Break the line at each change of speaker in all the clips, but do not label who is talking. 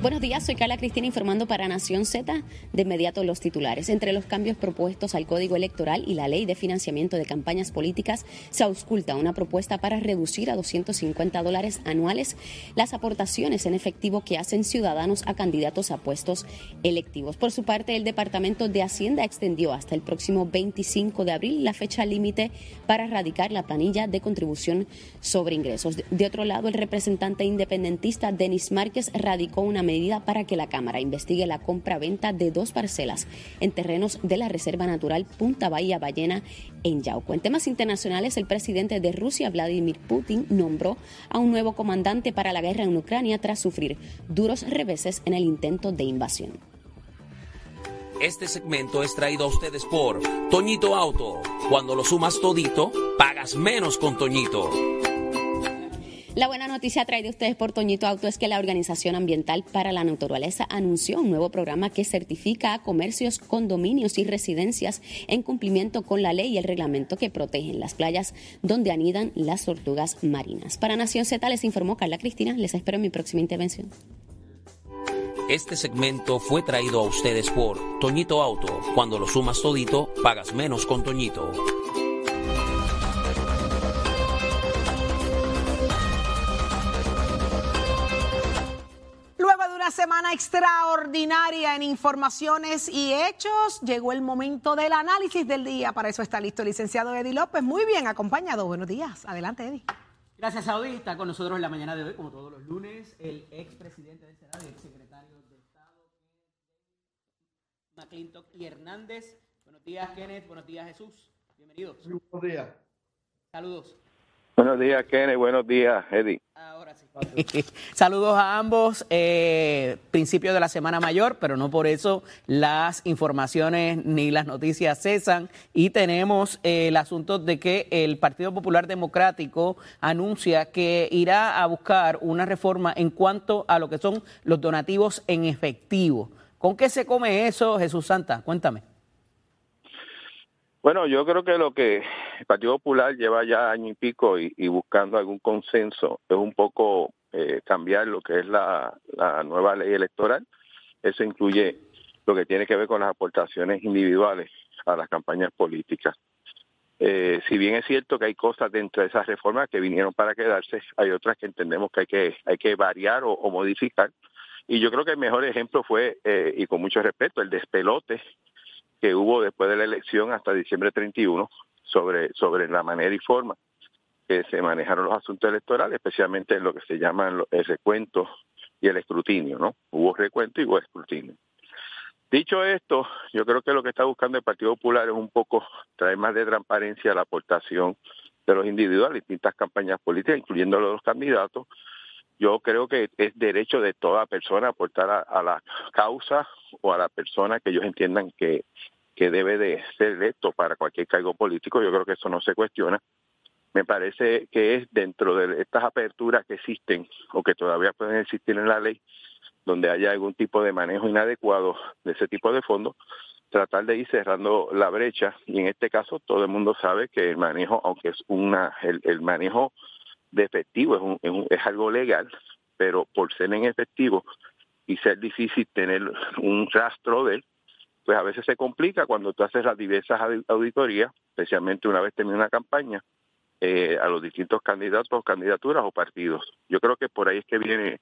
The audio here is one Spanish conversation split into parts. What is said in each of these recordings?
Buenos días, soy Carla Cristina informando para Nación Z. De inmediato los titulares. Entre los cambios propuestos al Código Electoral y la Ley de Financiamiento de Campañas Políticas se ausculta una propuesta para reducir a 250 dólares anuales las aportaciones en efectivo que hacen ciudadanos a candidatos a puestos electivos. Por su parte, el Departamento de Hacienda extendió hasta el próximo 25 de abril la fecha límite para erradicar la planilla de contribución sobre ingresos. De otro lado, el representante independentista Denis Márquez radicó una medida para que la Cámara investigue la compra-venta de dos parcelas en terrenos de la Reserva Natural Punta Bahía Ballena en Yauco. En temas internacionales, el presidente de Rusia, Vladimir Putin, nombró a un nuevo comandante para la guerra en Ucrania tras sufrir duros reveses en el intento de invasión.
Este segmento es traído a ustedes por Toñito Auto. Cuando lo sumas todito, pagas menos con Toñito.
La buena noticia traída ustedes por Toñito Auto es que la Organización Ambiental para la Naturaleza anunció un nuevo programa que certifica a comercios, condominios y residencias en cumplimiento con la ley y el reglamento que protegen las playas donde anidan las tortugas marinas. Para Nación Z les informó Carla Cristina. Les espero en mi próxima intervención.
Este segmento fue traído a ustedes por Toñito Auto. Cuando lo sumas todito, pagas menos con Toñito.
Semana extraordinaria en informaciones y hechos, llegó el momento del análisis del día. Para eso está listo el licenciado Eddie López. Muy bien acompañado. Buenos días. Adelante, Eddie.
Gracias, Saudi. Está con nosotros en la mañana de hoy, como todos los lunes, el expresidente del Senado y exsecretario de Estado, McClintock y Hernández. Buenos días, Kenneth. Buenos días, Jesús. Bienvenidos.
Buenos días.
Saludos.
Buenos días, Kenneth. Buenos días, Eddie.
Ahora sí. Saludos a ambos. Eh, principio de la Semana Mayor, pero no por eso las informaciones ni las noticias cesan. Y tenemos eh, el asunto de que el Partido Popular Democrático anuncia que irá a buscar una reforma en cuanto a lo que son los donativos en efectivo. ¿Con qué se come eso, Jesús Santa? Cuéntame.
Bueno, yo creo que lo que el Partido Popular lleva ya año y pico y, buscando algún consenso es un poco eh, cambiar lo que es la, la nueva ley electoral. Eso incluye lo que tiene que ver con las aportaciones individuales a las campañas políticas. Eh, si bien es cierto que hay cosas dentro de esas reformas que vinieron para quedarse, hay otras que entendemos que hay que, hay que variar o, o modificar. Y yo creo que el mejor ejemplo fue, eh, y con mucho respeto, el despelote que hubo después de la elección hasta diciembre 31 sobre, sobre la manera y forma que se manejaron los asuntos electorales, especialmente en lo que se llaman el recuento y el escrutinio, ¿no? Hubo recuento y hubo escrutinio. Dicho esto, yo creo que lo que está buscando el Partido Popular es un poco traer más de transparencia a la aportación de los individuos a distintas campañas políticas, incluyendo los candidatos. Yo creo que es derecho de toda persona aportar a, la causa o a la persona que ellos entiendan que, que debe de ser electo para cualquier cargo político. Yo creo que eso no se cuestiona. Me parece que es dentro de estas aperturas que existen o que todavía pueden existir en la ley, donde haya algún tipo de manejo inadecuado de ese tipo de fondos, tratar de ir cerrando la brecha y en este caso todo el mundo sabe que el manejo, aunque es una el, el manejo de efectivo es, un, es, un, es algo legal, pero por ser en efectivo y ser difícil tener un rastro de él, pues a veces se complica cuando tú haces las diversas auditorías, especialmente una vez termina una campaña, eh, a los distintos candidatos, candidaturas o partidos. Yo creo que por ahí es que viene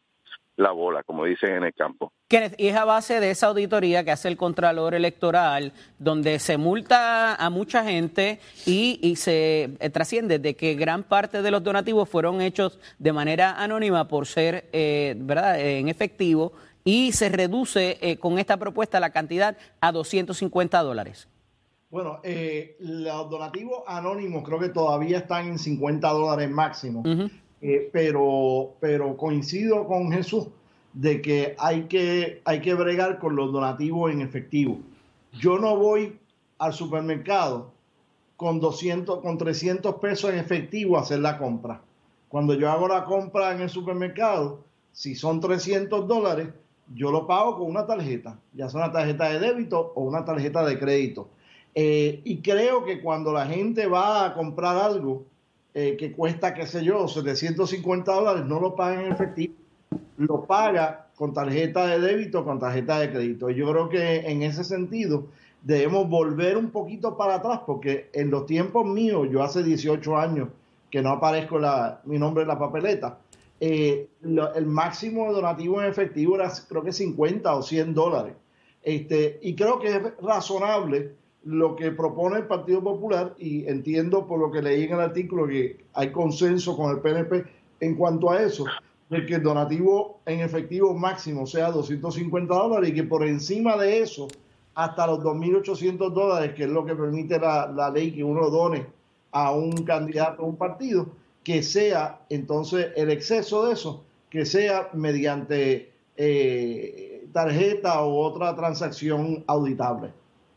la bola, como dicen en el campo.
Kenneth, y es a base de esa auditoría que hace el Contralor Electoral, donde se multa a mucha gente y, y se eh, trasciende de que gran parte de los donativos fueron hechos de manera anónima por ser, eh, ¿verdad?, en efectivo, y se reduce eh, con esta propuesta la cantidad a 250 dólares.
Bueno, eh, los donativos anónimos creo que todavía están en 50 dólares máximo, uh -huh. Eh, pero, pero coincido con Jesús de que hay, que hay que bregar con los donativos en efectivo. Yo no voy al supermercado con 200, con 300 pesos en efectivo a hacer la compra. Cuando yo hago la compra en el supermercado, si son 300 dólares, yo lo pago con una tarjeta, ya sea una tarjeta de débito o una tarjeta de crédito. Eh, y creo que cuando la gente va a comprar algo eh, que cuesta, qué sé yo, 750 dólares, no lo paga en efectivo, lo paga con tarjeta de débito, con tarjeta de crédito. Yo creo que en ese sentido debemos volver un poquito para atrás, porque en los tiempos míos, yo hace 18 años que no aparezco la, mi nombre en la papeleta, eh, el máximo donativo en efectivo era creo que 50 o 100 dólares. Este, y creo que es razonable lo que propone el Partido Popular y entiendo por lo que leí en el artículo que hay consenso con el PNP en cuanto a eso, de que el donativo en efectivo máximo sea 250 dólares y que por encima de eso, hasta los 2.800 dólares, que es lo que permite la, ley que uno done a un candidato a un partido, que sea entonces el exceso de eso, que sea mediante eh, tarjeta u otra transacción auditable.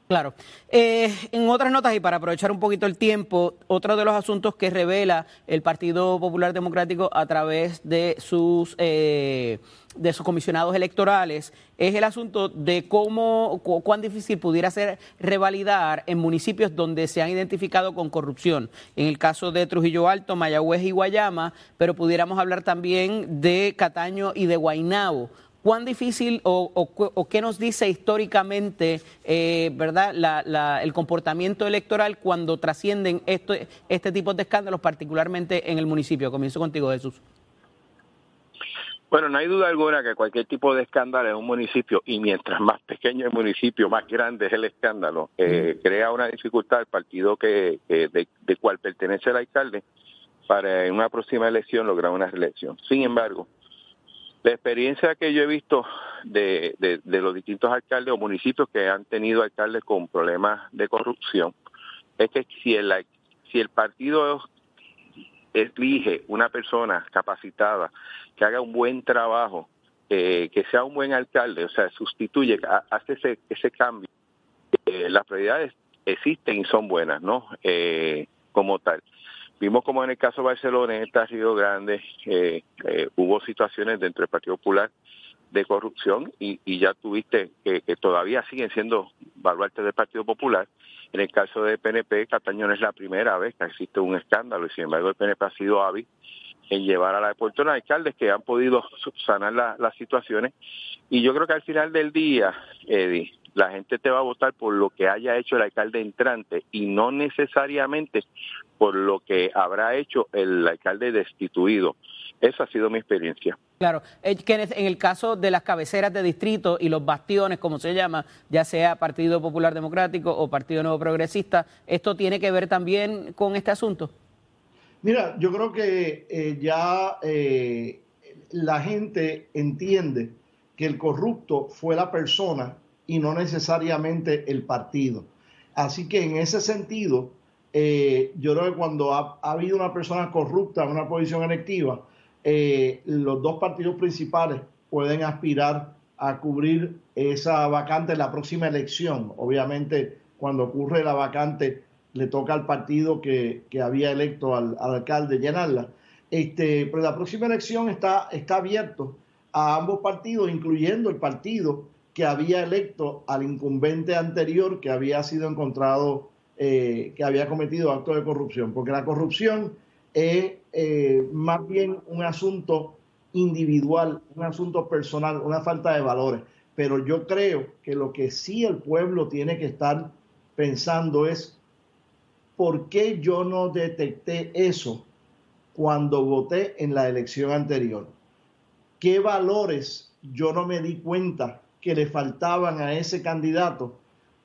Claro. Eh, en otras notas, y para aprovechar un poquito el tiempo, otro de los asuntos que revela el Partido Popular Democrático a través de sus, eh, de sus comisionados electorales es el asunto de cómo, cuán difícil pudiera ser revalidar en municipios donde se han identificado con corrupción. En el caso de Trujillo Alto, Mayagüez y Guayama, pero pudiéramos hablar también de Cataño y de Guaynabo ¿Cuán difícil o, qué nos dice históricamente eh, verdad, el comportamiento electoral cuando trascienden esto, este tipo de escándalos, particularmente en el municipio? Comienzo contigo, Jesús.
Bueno, no hay duda alguna que cualquier tipo de escándalo en un municipio, y mientras más pequeño el municipio, más grande es el escándalo, eh, crea una dificultad al partido que, de, de cual pertenece el alcalde para en una próxima elección lograr una reelección. Sin embargo, la experiencia que yo he visto de, de, los distintos alcaldes o municipios que han tenido alcaldes con problemas de corrupción es que si el, si el partido elige una persona capacitada que haga un buen trabajo, eh, que sea un buen alcalde, o sea, sustituye, hace ese, ese cambio, eh, las prioridades existen y son buenas, ¿no? Eh, como tal. Vimos como en el caso Barceloneta, Río Grande, eh, eh, hubo situaciones dentro del Partido Popular de corrupción y, ya tuviste que, todavía siguen siendo baluartes del Partido Popular. En el caso de PNP, Cataño no es la primera vez que existe un escándalo y sin embargo el PNP ha sido hábil en llevar a la de Puerto alcaldes que han podido subsanar las situaciones. Y yo creo que al final del día, Eddie, la gente te va a votar por lo que haya hecho el alcalde entrante y no necesariamente por lo que habrá hecho el alcalde destituido. Esa ha sido mi experiencia.
Claro, eh, en el caso de las cabeceras de distrito y los bastiones, como se llama, ya sea Partido Popular Democrático o Partido Nuevo Progresista, ¿esto tiene que ver también con este asunto?
Mira, yo creo que eh, ya eh, la gente entiende que el corrupto fue la persona y no necesariamente el partido. Así que en ese sentido, eh, yo creo que cuando ha, habido una persona corrupta en una posición electiva, eh, los dos partidos principales pueden aspirar a cubrir esa vacante en la próxima elección. Obviamente, cuando ocurre la vacante, le toca al partido que, había electo al, alcalde llenarla. Este, pero la próxima elección está, está abierto a ambos partidos, incluyendo el partido que había electo al incumbente anterior que había sido encontrado, eh, que había cometido actos de corrupción, porque la corrupción es eh, más bien un asunto individual, un asunto personal, una falta de valores. Pero yo creo que lo que sí el pueblo tiene que estar pensando es, ¿por qué yo no detecté eso cuando voté en la elección anterior? ¿Qué valores yo no me di cuenta que le faltaban a ese candidato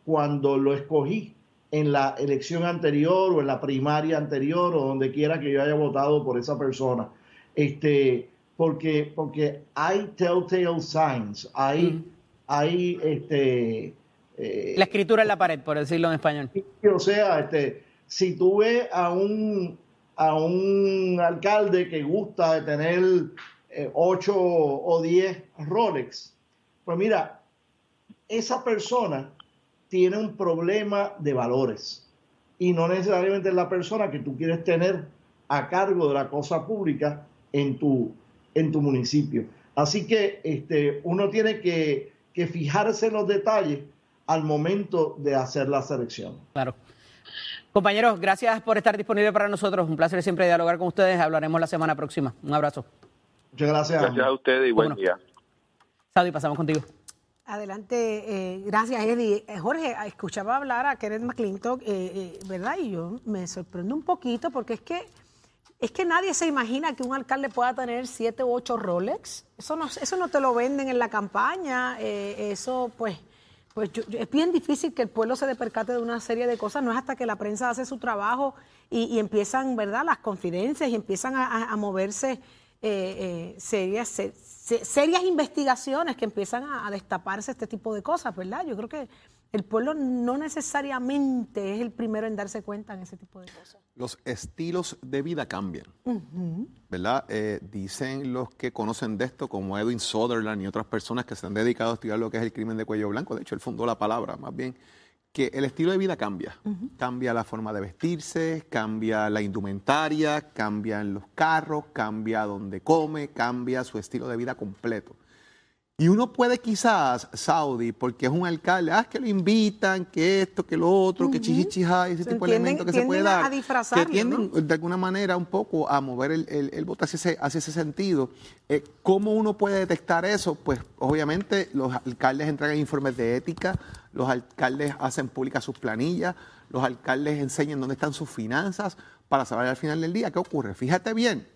cuando lo escogí en la elección anterior o en la primaria anterior o donde quiera que yo haya votado por esa persona. Este, porque, porque hay telltale signs, hay, hay este,
eh, la escritura en la pared, por decirlo en español.
O sea, este, si tú ves a un, a un alcalde que gusta de tener eh, ocho 8 o 10 Rolex, pues mira, esa persona tiene un problema de valores y no necesariamente es la persona que tú quieres tener a cargo de la cosa pública en tu, en tu municipio. Así que este, uno tiene que, que fijarse en los detalles al momento de hacer la selección.
Claro. Compañeros, gracias por estar disponible para nosotros. Un placer siempre dialogar con ustedes. Hablaremos la semana próxima. Un abrazo.
Muchas gracias.
Gracias a ustedes y buen día.
Saudi, pasamos contigo.
Adelante, eh, gracias Eddie. Eh, Jorge, escuchaba hablar a Kenneth McClintock, eh, ¿verdad? Y yo me sorprendo un poquito porque es que es que nadie se imagina que un alcalde pueda tener siete u ocho Rolex. Eso no, eso no te lo venden en la campaña. eso, pues, pues yo- es bien difícil que el pueblo se percate de una serie de cosas. No es hasta que la prensa hace su trabajo y, empiezan, ¿verdad?, las confidencias y empiezan a, moverse serias, se- se- serias investigaciones que empiezan a, a destaparse este tipo de cosas, ¿verdad? Yo creo que el pueblo no necesariamente es el primero en darse cuenta en ese tipo de cosas.
Los estilos de vida cambian, ¿verdad? Eh, dicen los que conocen de esto, como Edwin Sutherland y otras personas que se han dedicado a estudiar lo que es el crimen de cuello blanco, de hecho él fundó la palabra más bien, que el estilo de vida cambia. Cambia la forma de vestirse, cambia la indumentaria, cambian los carros, cambia donde come, cambia su estilo de vida completo. Y uno puede quizás, Saudi, porque es un alcalde, ah, es que lo invitan, que esto, que lo otro, que chichichija, ese
Se
tipo de elementos que se puede
a
dar.
disfrazarlo,
que tienden de alguna manera un poco a mover el, el- el voto hacia ese, hacia ese sentido. Eh, ¿Cómo uno puede detectar eso? Pues obviamente los alcaldes entregan informes de ética, los alcaldes hacen públicas sus planillas, los alcaldes enseñan dónde están sus finanzas para saber al final del día qué ocurre. Fíjate bien,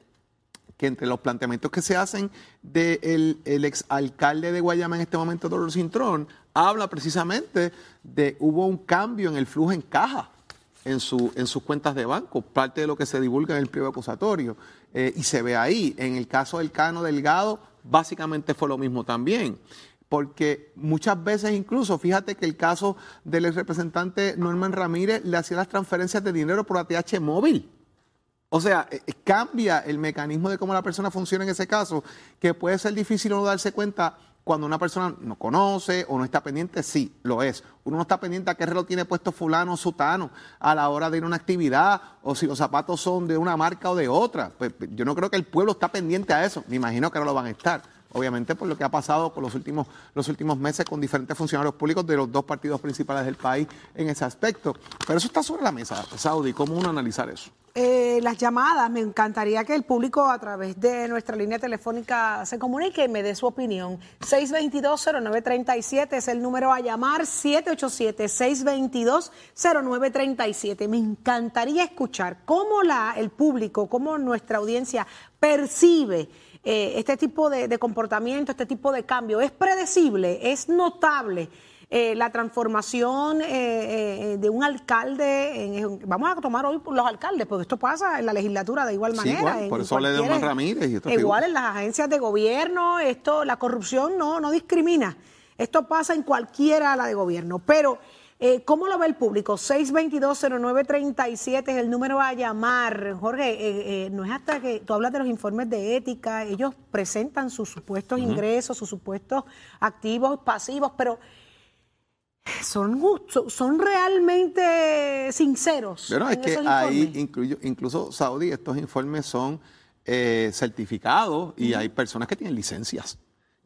que entre los planteamientos que se hacen del el exalcalde de Guayama en este momento, Dolores Cintrón, habla precisamente de hubo un cambio en el flujo en caja en, su, en sus cuentas de banco, parte de lo que se divulga en el pliego acusatorio. Eh, y se ve ahí. En el caso del Cano Delgado, básicamente fue lo mismo también. Porque muchas veces incluso, fíjate que el caso del ex representante Norman Ramírez le hacía las transferencias de dinero por ATH móvil. O sea, eh, eh, cambia el mecanismo de cómo la persona funciona en ese caso, que puede ser difícil uno darse cuenta cuando una persona no conoce o no está pendiente, sí, lo es. Uno no está pendiente a qué reloj tiene puesto fulano o sutano a la hora de ir a una actividad o si los zapatos son de una marca o de otra. Pues pues, yo no creo que el pueblo está pendiente a eso, me imagino que no lo van a estar. Obviamente por lo que ha pasado con los últimos, los últimos meses con diferentes funcionarios públicos de los dos partidos principales del país en ese aspecto. Pero eso está sobre la mesa, Saudi, ¿cómo uno analizar eso?
Eh, las llamadas, me encantaría que el público a través de nuestra línea telefónica se comunique y me dé su opinión. 622-0937 es el número a llamar, 787-622-0937. Me encantaría escuchar cómo la, el público, cómo nuestra audiencia percibe eh, este tipo de, de comportamiento, este tipo de cambio. ¿Es predecible? ¿Es notable? Eh, la transformación eh, eh, de un alcalde, en- en- vamos a tomar hoy los alcaldes, porque esto pasa en la legislatura de igual
Sí,
manera.
igual,
en
por eso de
cualquier-
Omar Ramírez y otras
Igual en las agencias de gobierno, esto, la corrupción no, no discrimina. Esto pasa en cualquiera la de gobierno. Pero, eh, ¿cómo lo ve el público? 622-0937 es el número a llamar. Jorge, eh, no es hasta que tú hablas de los informes de ética, ellos presentan sus supuestos ingresos, sus supuestos activos, pasivos, pero son, ju- son realmente sinceros.
Pero es que
esos
ahí, incluyo, incluso Saudi, estos informes son eh, certificados y hay personas que tienen licencias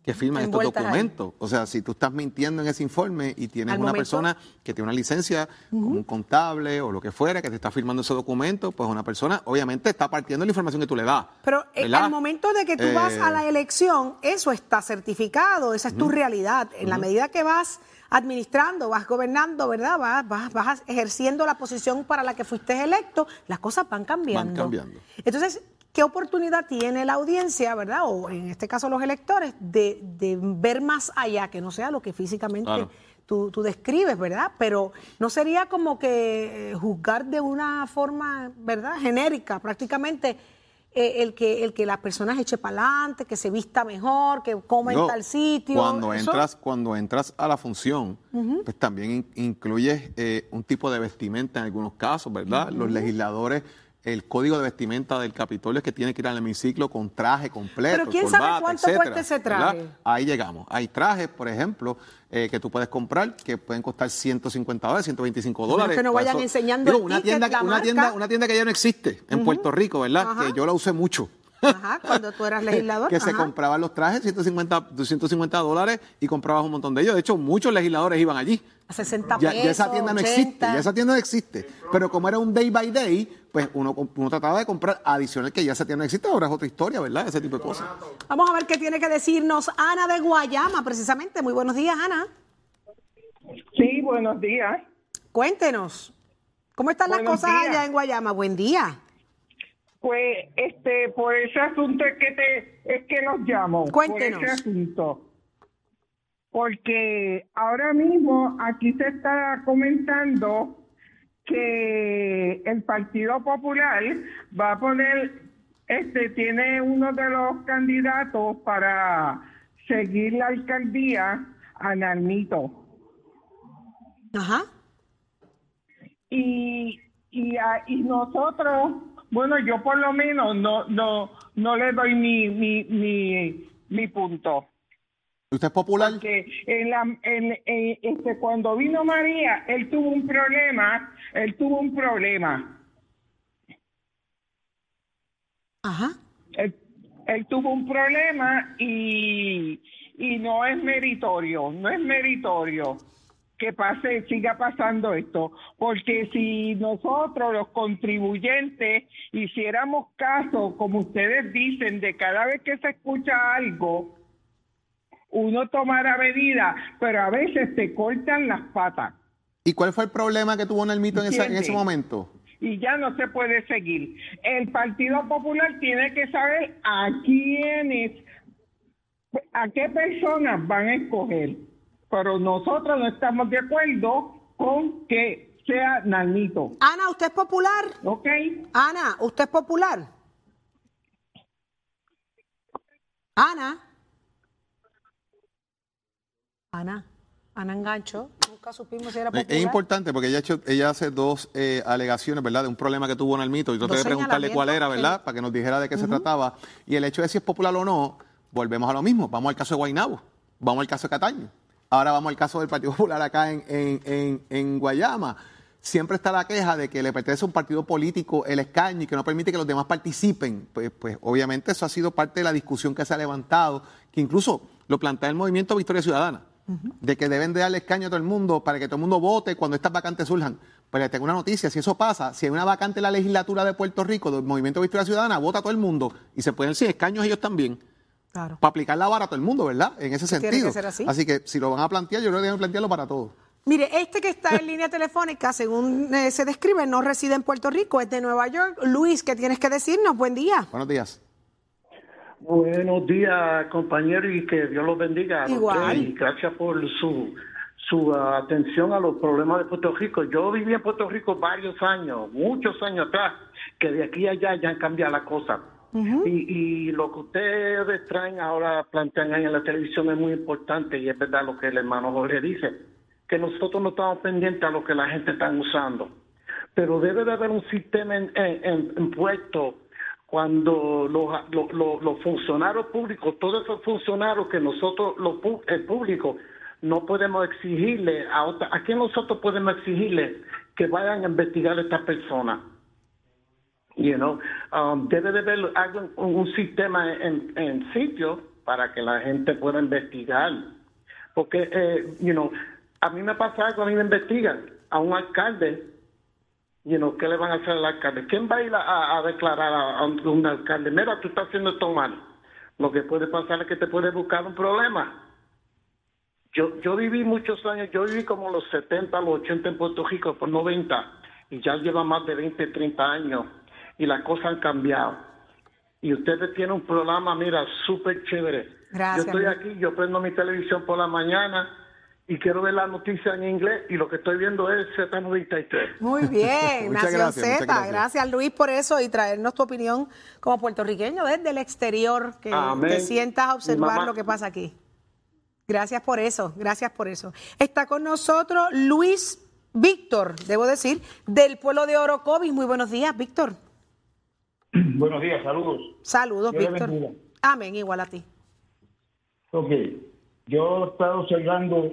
que firman estos
ahí.
documentos. O sea, si tú estás mintiendo en ese informe y tienes una
momento-
persona que tiene una licencia, como un contable o lo que fuera, que te está firmando ese documento, pues una persona obviamente está partiendo la información que tú le das.
Pero eh,
¿verdad?
al momento de que tú vas
Eh,
a la elección, eso está certificado, esa es tu realidad. En la medida que vas administrando, vas gobernando, ¿verdad? Vas, vas, vas ejerciendo la posición para la que fuiste electo, las cosas van cambiando.
cambiando.
Entonces, ¿qué oportunidad tiene la audiencia, ¿verdad? O en este caso los electores, de, de ver más allá, que no sea lo que físicamente
Claro.
tú, tú describes, ¿verdad? Pero no sería como que eh, juzgar de una forma, ¿verdad? Genérica, prácticamente. Eh, el que el que las personas eche para adelante, que se vista mejor, que coma en tal sitio.
Cuando
eso-
entras, cuando entras a la función, pues también in- incluyes eh, un tipo de vestimenta en algunos casos, ¿verdad? Los legisladores, el código de vestimenta del Capitolio es que tiene que ir al hemiciclo con traje completo.
Pero ¿quién sabe cuánto
etcétera,
cuesta ese
¿verdad?
traje?
Ahí llegamos. Hay trajes, por ejemplo, eh, que tú puedes comprar que pueden costar 150 dólares, 125
Bueno,
dólares.
que no vayan enseñando
digo,
el
una
ticket,
tienda,
la
una
marca.
tienda, una tienda que ya no existe en Puerto Rico, ¿verdad?
Ajá.
Que yo la usé mucho
Ajá, cuando tú eras legislador.
que se compraban los trajes 150, 250 dólares y comprabas un montón de ellos. De hecho, muchos legisladores iban allí.
A 60
Ya,
pesos.
ya esa tienda no
80.
existe, ya esa tienda no existe. Pero como era un day by day, pues uno, uno trataba de comprar adicional que ya esa tienda no existe. Ahora es otra historia, ¿verdad? Ese tipo de cosas.
Vamos a ver qué tiene que decirnos Ana de Guayama, precisamente. Muy buenos días, Ana.
Sí, buenos días.
Cuéntenos. ¿Cómo están las cosas
días.
allá en Guayama? Buen día.
Pues, este, por ese asunto es que te, es que los llamo.
Cuéntenos.
Por ese asunto. Porque ahora mismo aquí se está comentando que el Partido Popular va a poner, este, tiene uno de los candidatos para seguir la alcaldía a Narmito.
Ajá.
y y, a- y nosotros bueno yo por lo menos no no no le doy mi mi mi, mi punto
¿Usted es popular?
que en la en, en- este cuando vino María él tuvo un problema él tuvo un problema
Ajá.
él, él tuvo un problema y, y no es meritorio, no es meritorio que pase, siga pasando esto, porque si nosotros los contribuyentes hiciéramos caso, como ustedes dicen, de cada vez que se escucha algo, uno tomara medida, pero a veces te cortan las patas
¿Y cuál fue el problema que tuvo Nelmito en, esa- en ese momento?
y ya no se puede seguir. El Partido Popular tiene que saber a quiénes, a qué personas van a escoger. Pero nosotros no estamos de acuerdo con que sea Nanito.
Ana, ¿usted es popular?
¿Ok?
Ana, ¿usted es popular? Ana. Ana. Ana Engancho. Nunca supimos si era
Es-
popular.
Es importante porque ella, ha hecho, ella hace dos eh, alegaciones, ¿verdad? De un problema que tuvo Nalmito. Y traté de preguntarle cuál era, ¿verdad?
sí.
Para que nos dijera de qué se trataba. Y el hecho de si es popular o no, volvemos a lo mismo. Vamos al caso de Guaynabo, vamos al caso de Cataño. Ahora vamos al caso del Partido Popular acá en, en, en, en Guayama. Siempre está la queja de que le pertenece a un partido político el escaño y que no permite que los demás participen. Pues, pues obviamente eso ha sido parte de la discusión que se ha levantado, que incluso lo plantea el movimiento Victoria Ciudadana de que deben de darle escaño a todo el mundo para que todo el mundo vote cuando estas vacantes surjan. Pues les tengo una noticia, si eso pasa, si hay una vacante en la legislatura de Puerto Rico del Movimiento Victoria Ciudadana, vota todo el mundo y se pueden sin escaños ellos también.
Claro.
Para aplicar la vara a todo el mundo, ¿verdad? En ese
Tiene
sentido.
que ser así.
que si lo van a plantear, yo creo que deben plantearlo para todos.
Mire, este que está en línea telefónica, según eh, se describe, no reside en Puerto Rico, es de Nueva York. Luis, ¿qué tienes que decirnos? Buen día.
Buenos días.
Buenos días, compañero, y que Dios los bendiga.
Igual.
Y gracias por su, su ah, atención a los problemas de Puerto Rico. Yo viví en Puerto Rico varios años, muchos años atrás, que de aquí a allá ya han cambiado las cosas. Y, y lo que ustedes traen ahora, plantean ahí en la televisión es muy importante y es verdad lo que el hermano Jorge dice, que nosotros no estamos pendientes a lo que la gente está usando. Pero debe de haber un sistema en, en- en- cuando los, funcionarios públicos, todos esos funcionarios que nosotros, los, el público, no podemos exigirle a otra, ¿a quién nosotros podemos exigirle que vayan a investigar a estas personas? You know, um, debe de haber un, un sistema en, en sitio para que la gente pueda investigar. Porque, eh, you know, a mí me pasa algo, a mí me investigan a un alcalde, you know, ¿qué le van a hacer al alcalde? ¿Quién va a ir a, declarar a, un alcalde? Mira, tú estás haciendo esto mal. Lo que puede pasar es que te puede buscar un problema. Yo, yo viví muchos años, yo viví como los 70, los 80 en Puerto Rico, por 90, y ya lleva más de 20, 30 años, y las cosas han cambiado. Y ustedes tienen un programa, mira, súper chévere.
Gracias,
Yo estoy aquí, yo prendo mi televisión por la mañana y quiero ver las noticias en inglés, y lo que estoy viendo es Z93.
Muy bien,
Muchas
Nación
gracias, muchas
Z.
gracias.
Gracias, Luis, por eso y traernos tu opinión como puertorriqueño desde el exterior, que
Amén.
te sientas a observar lo que pasa aquí. Gracias por eso, gracias por eso. Está con nosotros Luis Víctor, debo decir, del pueblo de Orocovis. Muy buenos días, Víctor.
Buenos días, saludos.
Saludos,
Dios
Víctor. Amén, igual a ti.
Ok, yo he estado observando,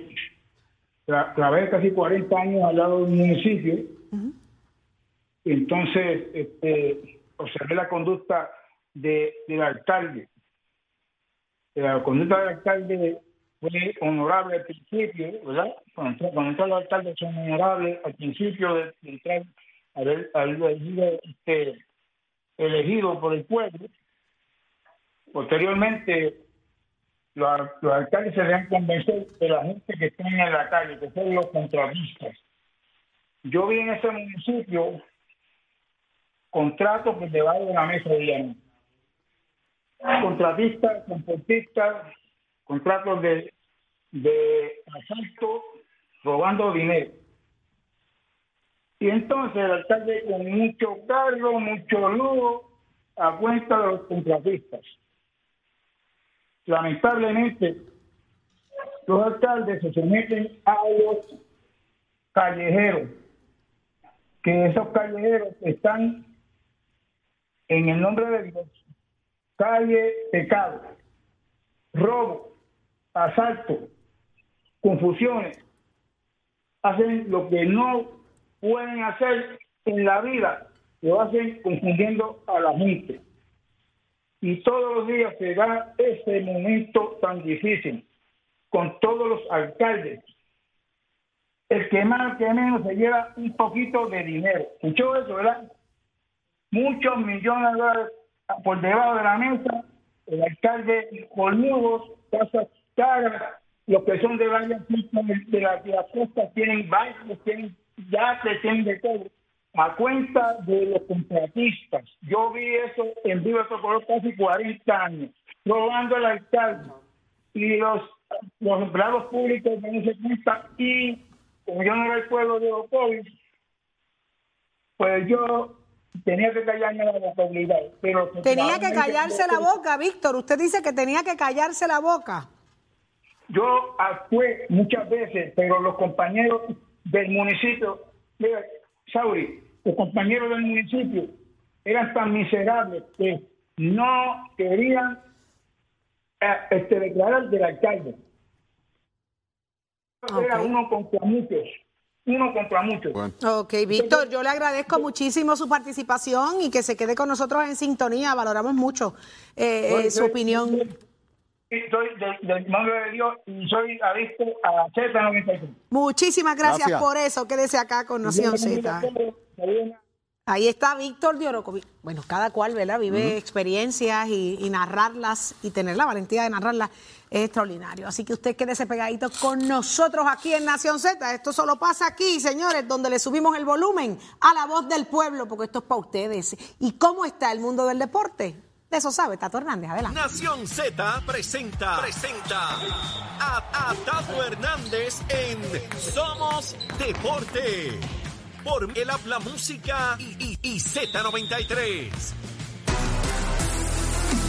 tra- trabajé casi 40 años al lado de un municipio, entonces este, observé la conducta de, del alcalde. La conducta del alcalde fue honorable al principio, ¿verdad? Cuando, cuando entró el alcalde son honorables al principio de, de entrar, haber, haber sido este, elegido por el pueblo. Posteriormente, los, alcaldes se deben convencer de la gente que está en la calle, que son los contratistas. Yo vi en ese municipio contratos por debajo de la mesa de. Contratistas, transportistas, contratos de, de asalto, robando dinero. Y entonces el alcalde con mucho cargo, mucho lujo, a cuenta de los contratistas. Lamentablemente, los alcaldes se someten a los callejeros, que esos callejeros están en el nombre de Dios, calle, pecado, robo, asalto, confusiones, hacen lo que no pueden hacer en la vida, lo hacen confundiendo a la gente. Y todos los días se da ese momento tan difícil con todos los alcaldes. El que más, que menos se lleva un poquito de dinero. ¿Escuchó eso, verdad? Muchos millones de dólares por debajo de la mesa. El alcalde colmugos, casas caras, los que son de varias de la, de la costa tienen bancos, tienen yates, tienen de todo a cuenta de los contratistas. Yo vi eso en vivo por casi 40 años, robando al alcalde y los, los empleados públicos de ese cuenta y como yo no era el pueblo de Ocovis, pues yo tenía que callarme la boca obligado. Pero
tenía que callarse la boca, Víctor. Usted dice que tenía que callarse la boca.
Yo actué muchas veces, pero los compañeros del municipio, mira, Sauri, los compañeros del municipio eran tan miserables que no querían eh, este, declarar del alcalde. Era uno contra muchos. Uno contra muchos.
Ok, Víctor, yo le agradezco muchísimo su participación y que se quede con nosotros en sintonía. Valoramos mucho eh, eh, su opinión.
Soy del, nombre de Dios y soy adicto a Z93.
Muchísimas gracias, por eso. Quédese acá con Nación Z. Ahí está Víctor de Bueno, cada cual, ¿verdad? Vive experiencias y, narrarlas y tener la valentía de narrarlas es extraordinario. Así que usted quédese pegadito con nosotros aquí en Nación Z. Esto solo pasa aquí, señores, donde le subimos el volumen a la voz del pueblo, porque esto es para ustedes. ¿Y cómo está el mundo del deporte? De eso sabe Tato Hernández. Adelante.
Nación Z presenta, presenta a, a Tato Hernández en Somos Deporte por el habla música y, Z93.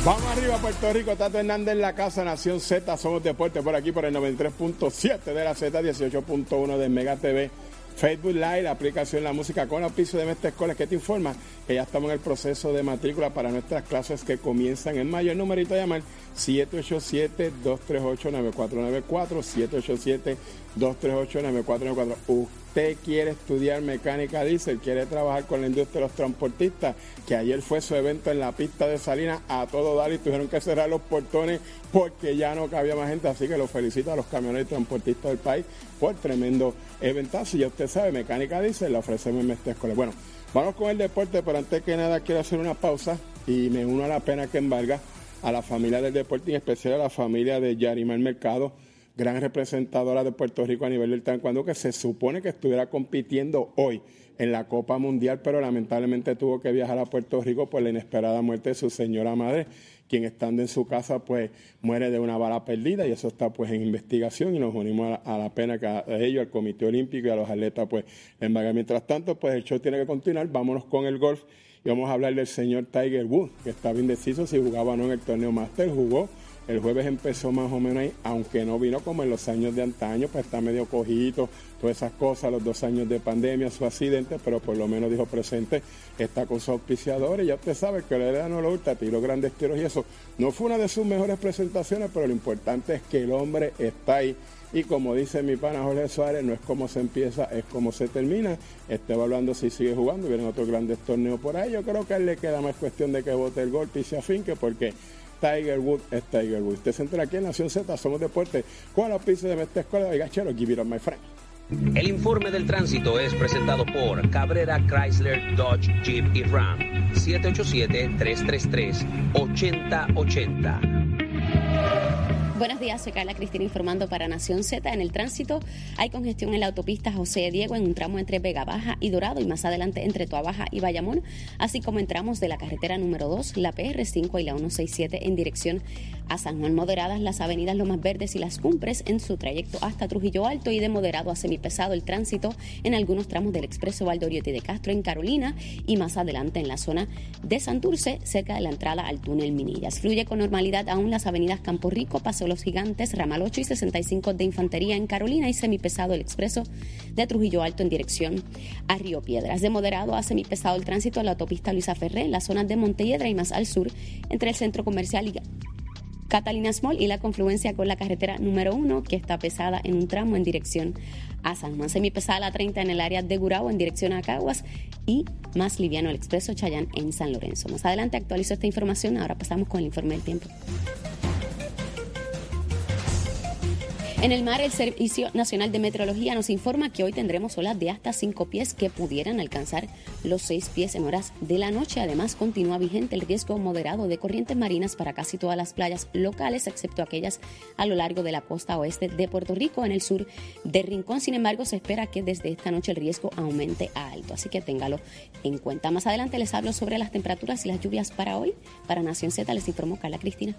Vamos arriba Puerto Rico, Tato Hernández en la casa, Nación Z, somos deporte por aquí por el 93.7 de la Z, 18.1 de Mega TV, Facebook Live, la aplicación La Música con piso de Mestre Escuelas que te informa que ya estamos en el proceso de matrícula para nuestras clases que comienzan en mayo. El numerito a llamar 787-238-9494, 787-238-9494. Usted quiere estudiar mecánica diésel, quiere trabajar con la industria de los transportistas, que ayer fue su evento en la pista de Salinas, a todo dar y tuvieron que cerrar los portones porque ya no cabía más gente, así que los felicito a los camioneros y transportistas del país por tremendo eventazo. Ya usted sabe, mecánica diésel la ofrecemos en esta escuela. Bueno, vamos con el deporte, pero antes que nada quiero hacer una pausa y me uno a la pena que embarga a la familia del deporte, en especial a la familia de Yarimar Mercado, gran representadora de Puerto Rico a nivel del taekwondo, que se supone que estuviera compitiendo hoy en la Copa Mundial, pero lamentablemente tuvo que viajar a Puerto Rico por la inesperada muerte de su señora madre, quien estando en su casa pues muere de una bala perdida y eso está pues en investigación y nos unimos a la, pena que a ellos, al Comité Olímpico y a los atletas pues en Mientras tanto pues el show tiene que continuar, vámonos con el golf y vamos a hablar del señor Tiger Woods, que estaba indeciso si jugaba o no en el torneo Master, jugó, El jueves empezó más o menos ahí, aunque no vino como en los años de antaño, pues está medio cojito, todas esas cosas, los dos años de pandemia, su accidente, pero por lo menos dijo presente, está con su auspiciador y ya usted sabe que la edad no lo gusta, tiró grandes tiros y eso. No fue una de sus mejores presentaciones, pero lo importante es que el hombre está ahí. Y como dice mi pana Jorge Suárez, no es como se empieza, es como se termina. Está evaluando si sigue jugando, vienen otros grandes torneos por ahí. Yo creo que a él le queda más cuestión de que vote el golpe y se afinque, porque Tiger Woods es Tiger Woods. Usted se entra aquí en Nación Z, somos deporte, con la pista de esta escuela de Gachero, give it up, my friend.
El informe del tránsito es presentado por Cabrera Chrysler Dodge Jeep y Ram 787-333-8080.
Buenos días, soy Carla Cristina informando para Nación Z. En el tránsito hay congestión en la autopista José Diego en un tramo entre Vega Baja y Dorado y más adelante entre Baja y Bayamón, así como en tramos de la carretera número 2, la PR5 y la 167 en dirección a San Juan. Moderadas las avenidas Lomas Verdes y Las Cumbres en su trayecto hasta Trujillo Alto y de moderado a semipesado el tránsito en algunos tramos del expreso Valdoriotti de Castro en Carolina y más adelante en la zona de Santurce, cerca de la entrada al túnel Minillas. Fluye con normalidad aún las avenidas Campo Rico, Paseo los Gigantes, Ramal 8 y 65 de Infantería en Carolina y semipesado el expreso de Trujillo Alto en dirección a Río Piedras. De moderado a semipesado el tránsito a la autopista Luisa Ferré en la zona de Montelledra y más al sur entre el centro comercial y Catalina Small y la confluencia con la carretera número 1 que está pesada en un tramo en dirección a San Juan. Semipesada la 30 en el área de Gurabo en dirección a Caguas y más liviano el expreso Chayán en San Lorenzo. Más adelante actualizo esta información. Ahora pasamos con el informe del tiempo. En el mar, el Servicio Nacional de Meteorología nos informa que hoy tendremos olas de hasta 5 pies que pudieran alcanzar los 6 pies en horas de la noche. Además, continúa vigente el riesgo moderado de corrientes marinas para casi todas las playas locales, excepto aquellas a lo largo de la costa oeste de Puerto Rico, en el sur de Rincón. Sin embargo, se espera que desde esta noche el riesgo aumente a alto, así que téngalo en cuenta. Más adelante les hablo sobre las temperaturas y las lluvias para hoy. Para Nación Z les informó Carla Cristina.